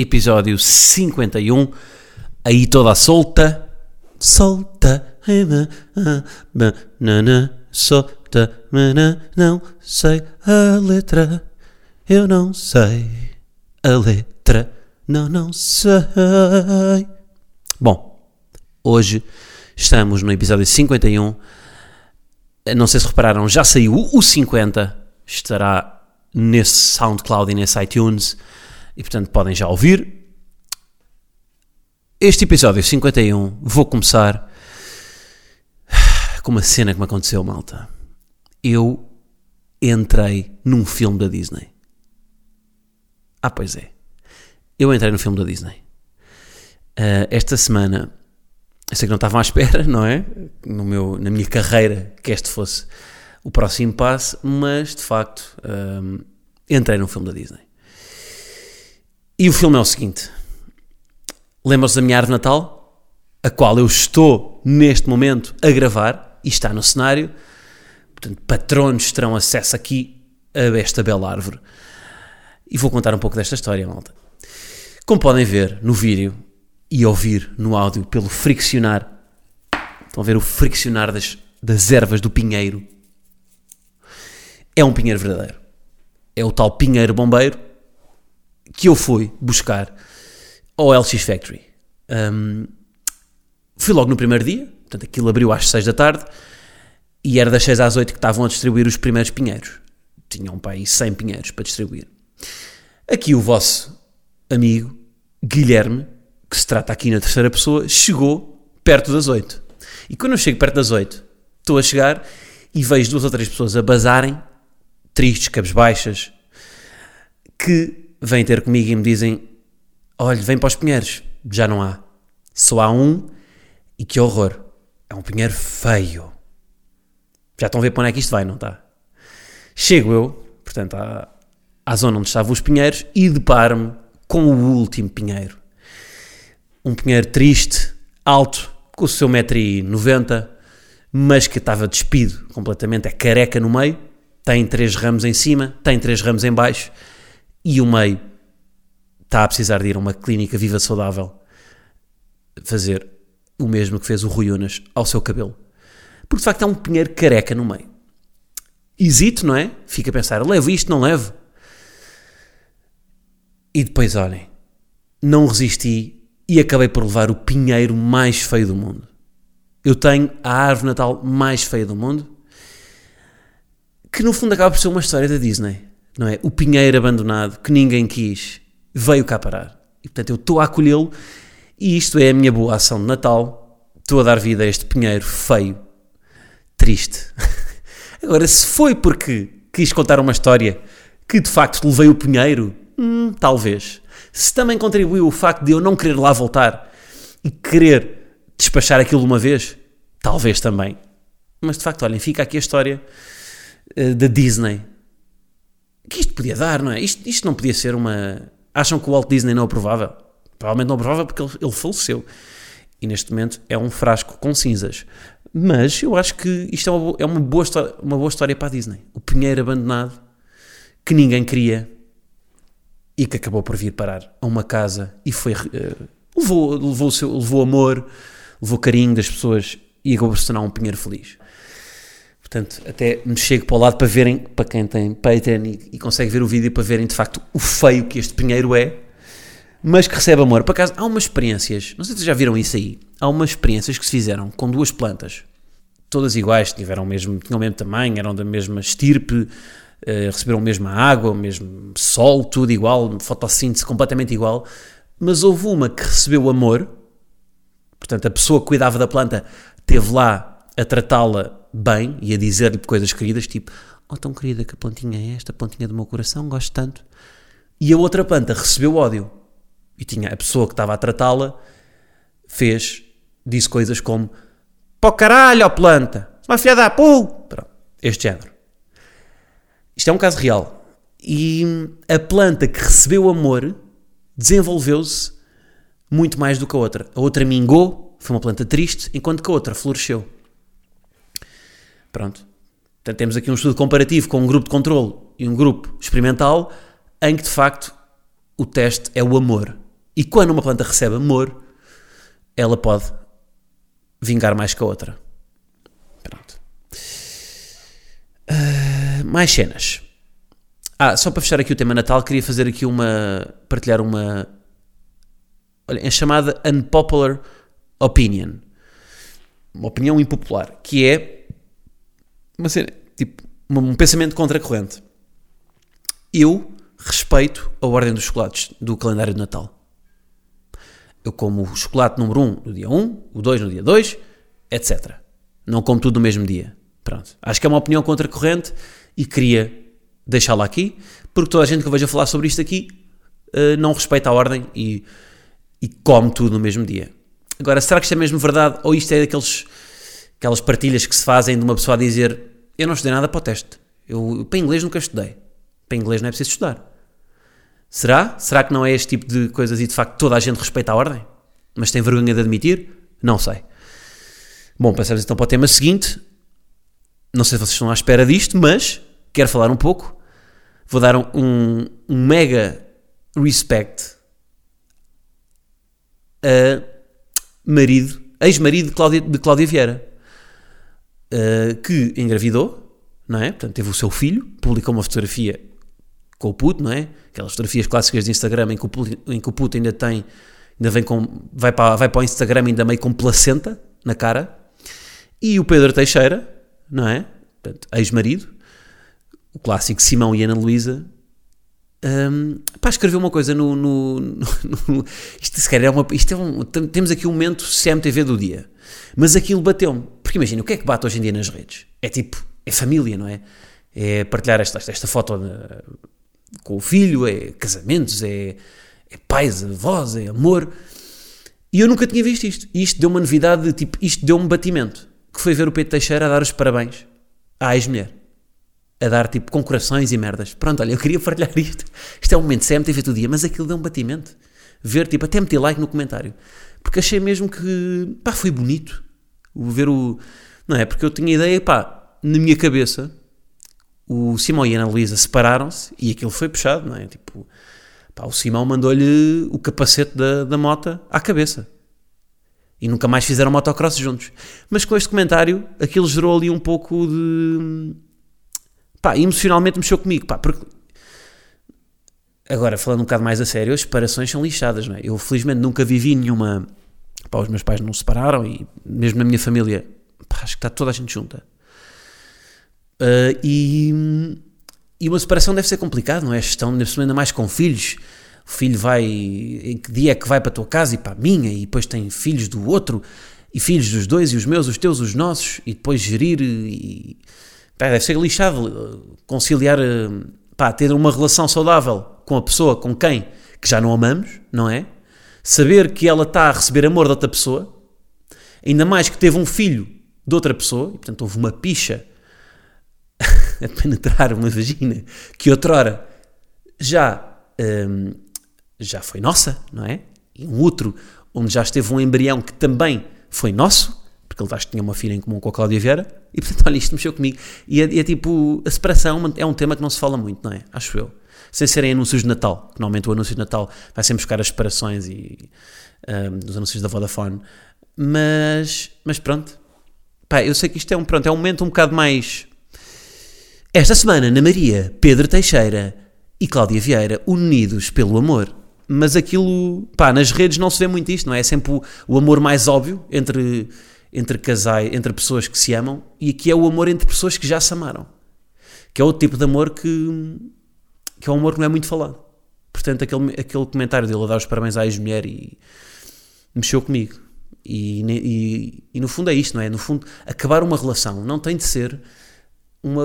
episódio 51, aí toda solta, solta, solta, não sei a letra, eu não sei a letra, não, não sei. Bom, hoje estamos no episódio 51, não sei se repararam, já saiu o 50, estará nesse SoundCloud e nesse iTunes e portanto podem já ouvir. Este episódio 51 vou começar com uma cena que me aconteceu, malta. Eu entrei num filme da Disney. Ah, pois é. Eu entrei no filme da Disney. Uh, esta semana, eu sei que não estavam à espera, não é? No meu, na minha carreira, que este fosse o próximo passo, mas de facto um, entrei num filme da Disney. E o filme é o seguinte: lembram-se da minha árvore Natal, a qual eu estou neste momento a gravar e está no cenário. Portanto, patronos terão acesso aqui a esta bela árvore. E vou contar um pouco desta história, malta. Como podem ver no vídeo e ouvir no áudio pelo friccionar, estão a ver o friccionar das, das ervas do pinheiro é um pinheiro verdadeiro. É o tal pinheiro bombeiro que eu fui buscar ao LX Factory. Um, fui logo no primeiro dia, portanto aquilo abriu às 6 da tarde e era das 6 às 8 que estavam a distribuir os primeiros pinheiros. Tinham para aí 100 pinheiros para distribuir. Aqui o vosso amigo Guilherme, que se trata aqui na terceira pessoa, chegou perto das 8. E quando eu chego perto das 8, estou a chegar e vejo duas ou três pessoas a bazarem tristes, cabisbaixas, que vêm ter comigo e me dizem: Olha, vem para os pinheiros, já não há. Só há um e que horror. É um pinheiro feio. Já estão a ver para onde é que isto vai, não está? Chego eu, portanto, à, à zona onde estavam os pinheiros e deparo-me com o último pinheiro. Um pinheiro triste, alto, com o seu 1,90m, mas que estava despido completamente, é careca no meio, tem três ramos em cima, tem três ramos em baixo e o meio está a precisar de ir a uma clínica viva saudável fazer o mesmo que fez o Rui Unas ao seu cabelo. Porque de facto há um pinheiro careca no meio. Hesito, não é? Fica a pensar, levo isto, não levo? E depois, olhem, não resisti e acabei por levar o pinheiro mais feio do mundo. Eu tenho a árvore natal mais feia do mundo que no fundo acaba por ser uma história da Disney, não é? O pinheiro abandonado que ninguém quis veio cá parar. E portanto eu estou a acolhê-lo e isto é a minha boa ação de Natal. Estou a dar vida a este pinheiro feio, triste. Agora, se foi porque quis contar uma história que de facto levei o pinheiro, hum, talvez. Se também contribuiu o facto de eu não querer lá voltar e querer despachar aquilo de uma vez, talvez também. Mas de facto, olhem, fica aqui a história uh, da Disney. Que isto podia dar, não é? Isto, isto não podia ser uma. Acham que o Walt Disney não aprovava? Provavelmente não aprovava porque ele, ele faleceu. E neste momento é um frasco com cinzas. Mas eu acho que isto é uma, é uma, boa, história, uma boa história para a Disney. O pinheiro abandonado que ninguém queria e que acabou por vir parar a uma casa e foi. Uh, levou, levou, seu, levou amor, levou carinho das pessoas e acabou por se tornar um pinheiro feliz. Portanto, até me chego para o lado para verem, para quem tem Patreon e, e, consegue ver o vídeo, para verem de facto o feio que este pinheiro é, mas que recebe amor. Por acaso, há umas experiências, não sei se já viram isso aí, há umas experiências que se fizeram com duas plantas, todas iguais, tiveram mesmo, tinham o mesmo tamanho, eram da mesma estirpe, uh, receberam a mesma água, o mesmo sol, tudo igual, fotossíntese completamente igual, mas houve uma que recebeu amor, portanto, a pessoa que cuidava da planta teve lá a tratá-la bem e a dizer-lhe coisas queridas, tipo, oh tão querida que a pontinha é esta, pontinha do meu coração, gosto tanto. E a outra planta recebeu ódio. E tinha a pessoa que estava a tratá-la, fez, disse coisas como: Pó caralho, ó planta, uma filha da pu! Pronto, este género. Isto é um caso real. E a planta que recebeu amor desenvolveu-se muito mais do que a outra. A outra mingou, foi uma planta triste, enquanto que a outra floresceu. Pronto. Portanto, temos aqui um estudo comparativo com um grupo de controle e um grupo experimental em que de facto o teste é o amor. E quando uma planta recebe amor, ela pode vingar mais que a outra. Pronto. Uh, mais cenas. Ah, só para fechar aqui o tema Natal, queria fazer aqui uma. partilhar uma. Olha, é chamada Unpopular Opinion. Uma opinião impopular, que é. Uma cena, tipo, um pensamento contracorrente. Eu respeito a ordem dos chocolates do calendário de Natal. Eu como o chocolate número 1 no dia 1, o 2 no dia 2, etc. Não como tudo no mesmo dia. Pronto. Acho que é uma opinião contracorrente e queria deixá-la aqui, porque toda a gente que eu vejo a falar sobre isto aqui uh, não respeita a ordem e, e come tudo no mesmo dia. Agora, será que isto é mesmo verdade ou isto é daqueles aquelas partilhas que se fazem de uma pessoa a dizer eu não estudei nada para o teste. Eu, para inglês nunca estudei. Para inglês não é preciso estudar. Será? Será que não é este tipo de coisas e de facto toda a gente respeita a ordem? Mas tem vergonha de admitir? Não sei. Bom, passamos então para o tema seguinte. Não sei se vocês estão à espera disto, mas quero falar um pouco. Vou dar um, um, um mega respect a marido, ex-marido de Cláudia, de Cláudia Vieira, uh, que engravidou, não é? Portanto, teve o seu filho, publicou uma fotografia com o puto, não é? Aquelas fotografias clássicas de Instagram em que o puto, em que o puto ainda tem, ainda vem com, vai para, vai para o Instagram ainda meio com placenta na cara. E o Pedro Teixeira, não é? Ex-marido, o clássico Simão e Ana Luísa, um, pá, escreveu uma coisa no. no, no, no isto, se calhar, é uma, isto é um, temos aqui um momento CMTV do dia. Mas aquilo bateu-me. Porque imagina, o que é que bate hoje em dia nas redes? É tipo, é família, não é? É partilhar esta, esta foto com o filho, é casamentos, é, é pais, avós, é amor. E eu nunca tinha visto isto. E isto deu uma novidade, de, tipo, isto deu um batimento. Que foi ver o Pedro Teixeira a dar os parabéns à ex-mulher. A dar tipo com corações e merdas. Pronto, olha, eu queria partilhar isto. Isto é um momento CMTV do dia, mas aquilo deu um batimento. Ver, tipo, até meter like no comentário. Porque achei mesmo que, pá, foi bonito. Ver o. Não é? Porque eu tinha ideia, pá, na minha cabeça, o Simão e a Ana Luísa separaram-se e aquilo foi puxado, não é? Tipo, pá, o Simão mandou-lhe o capacete da, da moto à cabeça. E nunca mais fizeram motocross juntos. Mas com este comentário, aquilo gerou ali um pouco de. pá, emocionalmente mexeu comigo, pá, porque. Agora, falando um bocado mais a sério, as separações são lixadas, não é? Eu felizmente nunca vivi nenhuma. Pá, os meus pais não se separaram e mesmo na minha família, pá, acho que está toda a gente junta. Uh, e, e uma separação deve ser complicado, não é? A gestão, ainda mais com filhos. O filho vai. Em que dia é que vai para a tua casa e para a minha? E depois tem filhos do outro, e filhos dos dois, e os meus, os teus, os nossos, e depois gerir. E, pá, deve ser lixado conciliar. Pá, ter uma relação saudável com a pessoa com quem que já não amamos, não é? Saber que ela está a receber amor de outra pessoa, ainda mais que teve um filho de outra pessoa, e portanto houve uma picha a penetrar uma vagina que outrora já, um, já foi nossa, não é? E um outro onde já esteve um embrião que também foi nosso, porque ele acho que tinha uma filha em comum com a Cláudia Vieira, e portanto, olha, isto mexeu comigo. E é, é tipo, a separação é um tema que não se fala muito, não é? Acho eu. Sem serem anúncios de Natal, normalmente o anúncio de Natal vai sempre buscar as separações e um, os anúncios da Vodafone. Mas, mas pronto. Pá, eu sei que isto é um, pronto, é um momento um bocado mais esta semana, na Maria, Pedro Teixeira e Cláudia Vieira, unidos pelo amor. Mas aquilo, pá, nas redes não se vê muito isto, não é? É sempre o, o amor mais óbvio entre, entre casais, entre pessoas que se amam, e aqui é o amor entre pessoas que já se amaram. Que é outro tipo de amor que, que é um amor que não é muito falado. Portanto, aquele, aquele comentário dele a dar os parabéns à ex-mulher e mexeu comigo. E, e, e, no fundo é isto, não é? No fundo, acabar uma relação não tem de ser uma,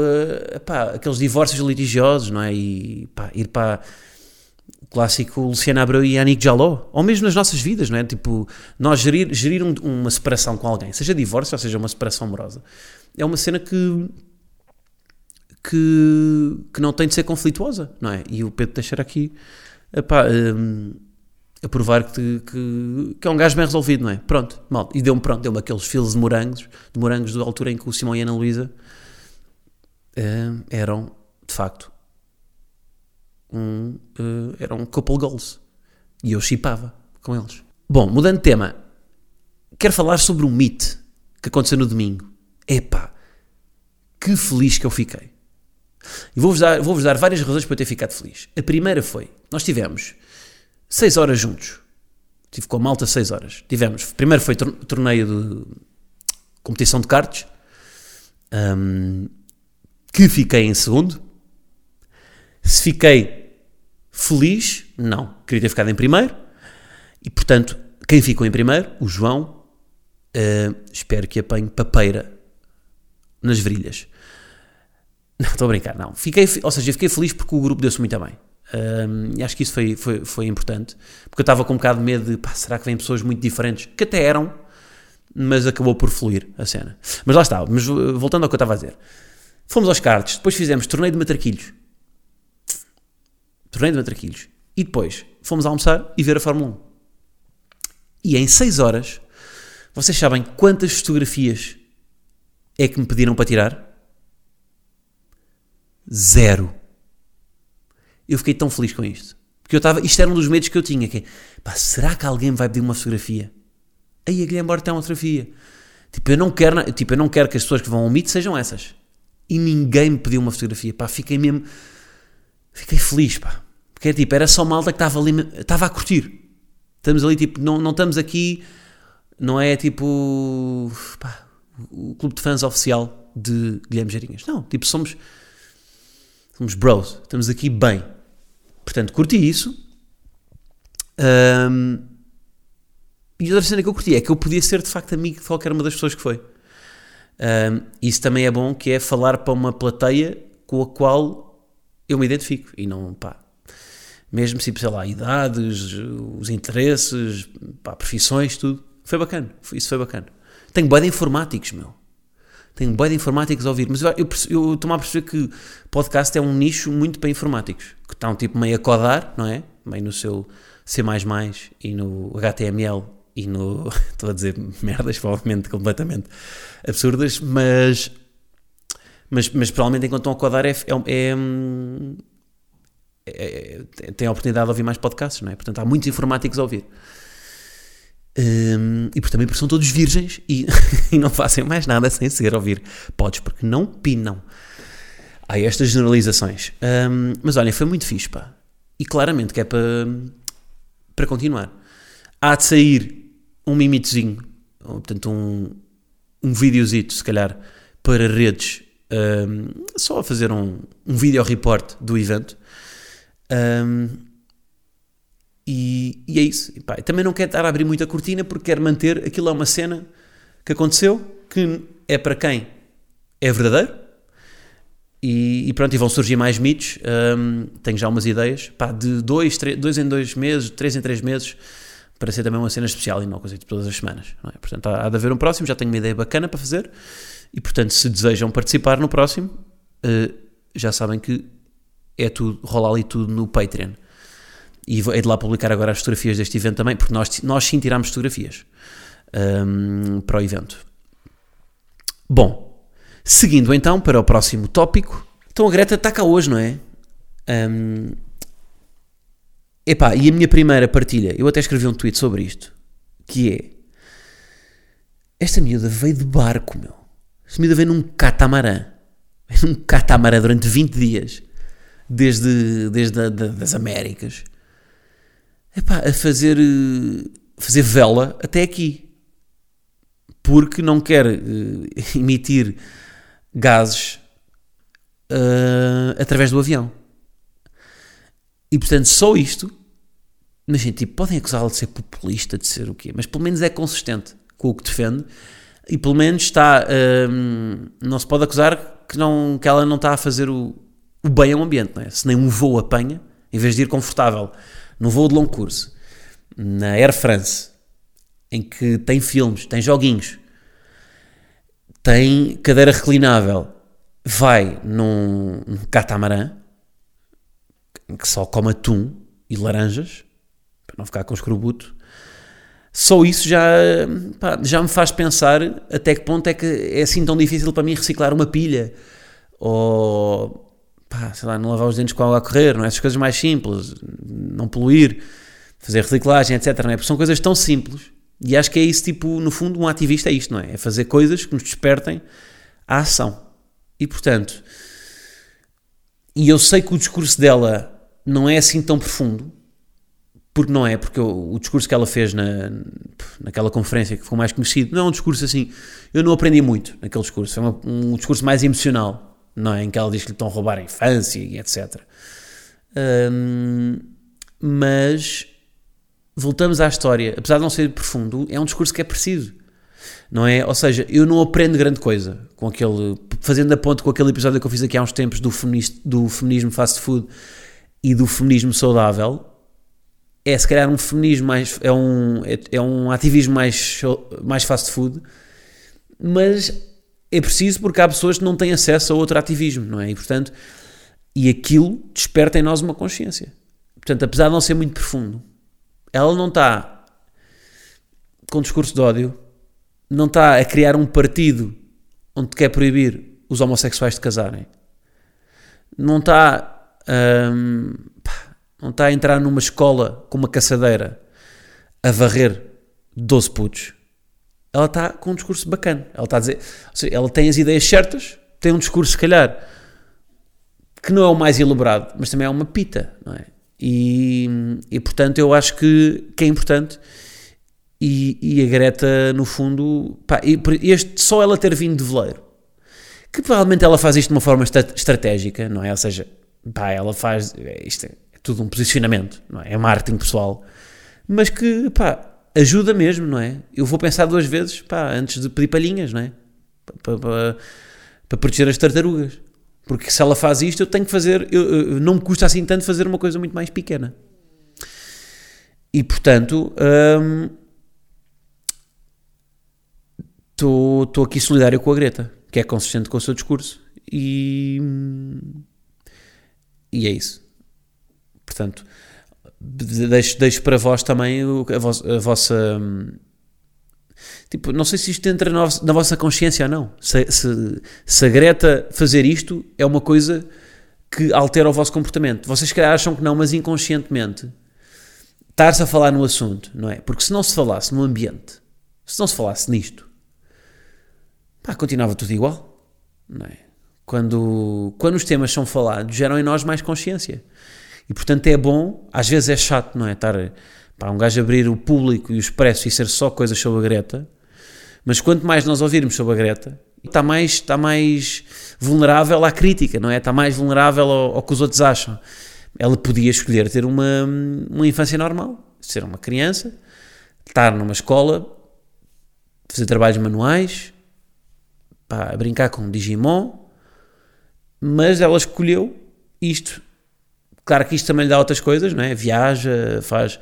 pá, aqueles divórcios litigiosos, não é? E pá, ir para, O clássico Luciana Abreu e Yannick Jaló, ou mesmo nas nossas vidas, não é? Tipo, nós gerir, gerir um- uma separação com alguém, seja divórcio ou seja uma separação amorosa, é uma cena que, que, que não tem de ser conflituosa, não é? E o Pedro Teixeira aqui, epá, hum, a provar que, que, que é um gajo bem resolvido, não é? Pronto, mal. E deu-me, pronto, deu-me aqueles filos de morangos, de morangos da altura em que o Simão e a Ana Luísa hum, eram, de facto, um, eh, eram couple goals. E eu chipava com eles. Bom, mudando de tema, quero falar sobre um mito que aconteceu no domingo. Epá, que feliz que eu fiquei. E vou-vos dar, vou-vos dar várias razões para eu ter ficado feliz. A primeira foi, nós tivemos 6 horas juntos. Estive com a malta 6 horas. Tivemos, primeiro foi tor- torneio de competição de cartas, hum, que fiquei em segundo. Se fiquei feliz, não. Queria ter ficado em primeiro. E, portanto, quem ficou em primeiro, o João, eh, espero que apanhe papeira nas virilhas. Não, estou a brincar, não. Fiquei, ou seja, fiquei feliz porque o grupo deu-se muito bem. Ahm, e acho que isso foi, foi, foi importante. Porque eu estava com um bocado de medo de, pá, será que vêm pessoas muito diferentes? Que até eram, mas acabou por fluir a cena. Mas lá está, mas uh, voltando ao que eu estava a dizer. Fomos aos cards, depois fizemos torneio de matraquilhos. Torneio de matraquilhos. E depois fomos almoçar e ver a Fórmula 1. E em 6 horas, vocês sabem quantas fotografias é que me pediram para tirar? Zero. Eu fiquei tão feliz com isto. Porque eu estava, isto era um dos medos que eu tinha, que é, pá, será que alguém vai pedir uma fotografia? Aí a Guilherme Borges tem uma fotografia. Tipo, eu não quero, tipo, eu não quero que as pessoas que vão ao Meet sejam essas. E ninguém me pediu uma fotografia, pá, fiquei mesmo, fiquei feliz, pá. Porque era tipo, era só malta que estava ali, estava a curtir. Estamos ali, tipo, não, não estamos aqui, não é tipo, pá, o clube de fãs oficial de Guilherme Geirinhas. Não, tipo, somos, somos bros, estamos aqui bem. Portanto, curti isso. Ahm, e outra cena que eu curti é que eu podia ser de facto amigo de qualquer uma das pessoas que foi. Ahm, isso também é bom, que é falar para uma plateia com a qual eu me identifico. E não, pá, mesmo tipo, sei lá, idades, os interesses, pá, profissões, tudo. Foi bacana, isso foi bacana. Tenho boa de informáticos, meu. Tenho boa de informáticos a ouvir, mas eu, eu, eu estou-me a perceber que podcast é um nicho muito para informáticos, que estão tipo meio a codar, não é? Meio no seu C++ e no HTML e no... estou a dizer merdas, provavelmente completamente absurdas, mas... Mas, mas provavelmente enquanto estão a codar é, é, é, hum, é- é- tem a oportunidade de ouvir mais podcasts, não é? Portanto, há muitos informáticos a ouvir. Hum, e também porque são todos virgens e, e não fazem mais nada sem ser ouvir podes, porque não pinam. Há estas generalizações. Hum, mas olhem, foi muito fixe, pá. E claramente que é para, para continuar. Há de sair um mimitozinho, ou, portanto, um, um videozito, se calhar, para redes, hum, só a fazer um, um video report do evento. Hum, e, e é isso. E pá, também não quero estar a abrir muita cortina porque quero manter aquilo é uma cena que aconteceu que é para quem é verdadeiro. E, e pronto, e vão surgir mais mitos. hum, tenho já umas ideias pá, de dois, dois em dois meses, três em três meses, para ser também uma cena especial e não uma coisa de todas as semanas. é? Portanto, há, há de haver um próximo. Já tenho uma ideia bacana para fazer. E portanto, se desejam participar no próximo, eh, já sabem que é tudo, rola ali tudo no Patreon. E hei de lá publicar agora as fotografias deste evento também, porque nós, nós sim tirámos fotografias hum, para o evento. Bom, seguindo então para o próximo tópico. Então a Greta está cá hoje, não é? Hum, epá, e a minha primeira partilha, eu até escrevi um tweet sobre isto, que é esta miúda veio de barco, meu. Esta miúda veio num catamarã. Veio num catamarã durante 20 dias. Desde, desde a, da- das Américas. Epá, a fazer, eh, fazer vela até aqui. Porque não quer eh, emitir gases eh, através do avião. E portanto, só isto. Mas, gente, tipo, podem acusá-la de ser populista, de ser o quê? Mas pelo menos é consistente com o que defende e pelo menos está. hum, não se pode acusar que, não, que ela não está a fazer o, o bem ao ambiente, não é? Se nem um voo apanha, Em vez de ir confortável no voo de longo curso, na Air France, em que tem filmes, tem joguinhos, tem cadeira reclinável, vai num, num catamarã que só come atum e laranjas, para não ficar com escorbuto, só isso já, pá, já me faz pensar até que ponto é que é assim tão difícil para mim reciclar uma pilha ou pá, sei lá, não lavar os dentes com água a correr, não é? essas coisas mais simples, não poluir, fazer reciclagem, etc. Não é? Porque são coisas tão simples e acho que é isso, tipo, no fundo, um ativista é isto, não é? É fazer coisas que nos despertem à ação. E portanto, e eu sei que o discurso dela não é assim tão profundo, porque não é, porque o, o discurso que ela fez na, naquela conferência que ficou mais conhecido, não é um discurso assim, eu não aprendi muito naquele discurso, é uma, um discurso mais emocional, não é? Em que ela diz que lhe estão a roubar a infância e etc. mas voltamos à história, apesar de não ser profundo, é um discurso que é preciso. Não é? Ou seja, eu não aprendo grande coisa com aquele. Fazendo a ponte com aquele episódio que eu fiz aqui há uns tempos do, do feminismo fast food e do feminismo saudável, é se calhar um feminismo mais. é um, é, é um ativismo mais, mais fast food, mas é preciso porque há pessoas que não têm acesso a outro ativismo, não é? E portanto, e aquilo desperta em nós uma consciência. Portanto, apesar de não ser muito profundo, ela não está com discurso de ódio, não está a criar um partido onde quer proibir os homossexuais de casarem, não está, hum, não está a entrar numa escola com uma caçadeira a varrer 12 putos. Ela está com um discurso bacana. Ela está a dizer, seja, ela tem as ideias certas, tem um discurso, se calhar, que não é o mais elaborado, mas também é uma pita, não é? E, e portanto eu acho que, que é importante. E, e a Greta, no fundo, pá, este, só ela ter vindo de veleiro, que provavelmente ela faz isto de uma forma estratégica, não é? Ou seja, pá, ela faz, isto é, é tudo um posicionamento, não é? É marketing pessoal, mas que, pá, ajuda mesmo, não é? Eu vou pensar duas vezes, pá, antes de pedir palhinhas, não é? Para, para, para proteger as tartarugas. Porque se ela faz isto, eu tenho que fazer. Eu, eu, não me custa assim tanto fazer uma coisa muito mais pequena. E portanto. Estou hum, aqui solidário com a Greta, que é consistente com o seu discurso. E. E é isso. Portanto, deixo, deixo para vós também a, a vossa. Hum, Tipo, não sei se isto entra na, vossa consciência ou não. Se, se, se, a Greta fazer isto é uma coisa que altera o vosso comportamento. Vocês acham que não, mas inconscientemente estar-se a falar no assunto, não é? Porque se não se falasse no ambiente, se não se falasse nisto, pá, continuava tudo igual, não é? Quando, quando os temas são falados, geram em nós mais consciência. E portanto é bom, às vezes é chato, não é? Estar para um gajo abrir o público e o expresso e ser só coisas sobre a Greta, mas quanto mais nós ouvirmos sobre a Greta, está mais, está mais vulnerável à crítica, não é? Está mais vulnerável ao, ao que os outros acham. Ela podia escolher ter uma, uma infância normal, ser uma criança, estar numa escola, fazer trabalhos manuais, pá, brincar com Digimon, mas ela escolheu isto. Claro que isto também lhe dá outras coisas, não é? Viaja, faz.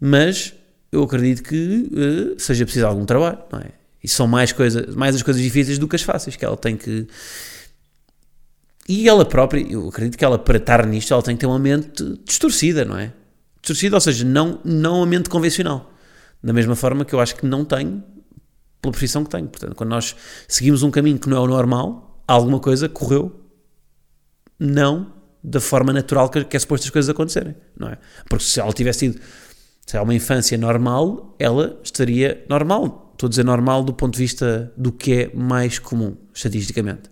Mas eu acredito que uh, seja preciso algum trabalho, não é? E são mais, coisa, mais as coisas difíceis do que as fáceis, que ela tem que. E ela própria, eu acredito que ela, para estar nisto, ela tem que ter uma mente distorcida, não é? Distorcida, ou seja, não, não a mente convencional. Da mesma forma que eu acho que não tenho, pela profissão que tenho. Portanto, quando nós seguimos um caminho que não é o normal, alguma coisa correu não da forma natural que, que é suposto as coisas acontecerem, não é? Porque se ela tivesse tido se é uma infância normal, ela estaria normal Estou a dizer normal do ponto de vista do que é mais comum, estatisticamente.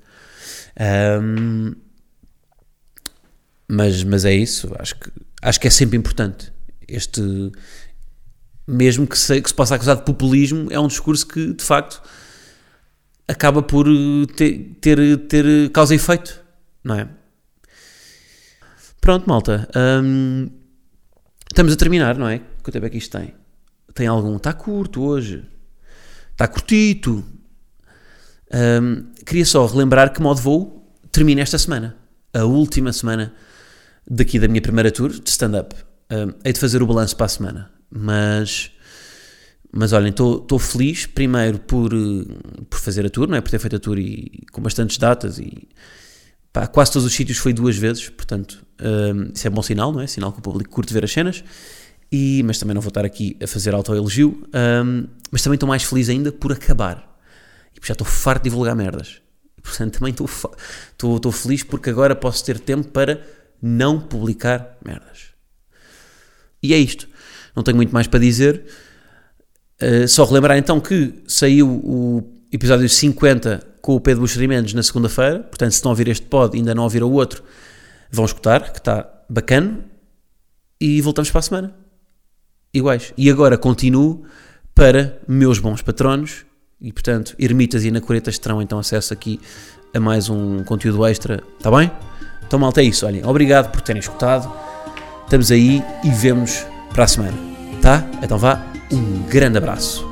Um, mas, mas é isso, acho que, acho que é sempre importante. Este, mesmo que se, que se possa acusar de populismo, é um discurso que, de facto, acaba por ter, ter, ter causa e efeito, não é? Pronto, malta. Um, estamos a terminar, não é? Quanto tempo é que isto tem? Tem algum? Está curto hoje. Está curtito. Um, queria só relembrar que modo voo termina esta semana. A última semana daqui da minha primeira tour de stand-up. Uh, hei de fazer o balanço para a semana, mas, mas olhem, estou feliz primeiro por, por fazer a tour, não é? Por ter feito a tour e, com bastantes datas e quase todos os sítios foi duas vezes, portanto, uh, isso é bom sinal, não é? Sinal que o público curte ver as cenas. E, mas também não vou estar aqui a fazer autoelogio, um, mas também estou mais feliz ainda por acabar. E já estou farto de divulgar merdas. Portanto, também estou, estou, estou feliz porque agora posso ter tempo para não publicar merdas. E é isto. Não tenho muito mais para dizer. Uh, só relembrar então que saiu o episódio 50 com o Pedro Buxerimentos na segunda-feira. Portanto, se não ouvir este pod ainda não ouvir o outro, vão escutar, que está bacana. E voltamos para a semana iguais. E agora continuo para meus bons patronos e, portanto, ermitas e anacoretas terão então acesso aqui a mais um conteúdo extra, está bem? Então, malta, é isso. Olhem, obrigado por terem escutado. Estamos aí e vemos para a semana, tá? Então vá, um grande abraço.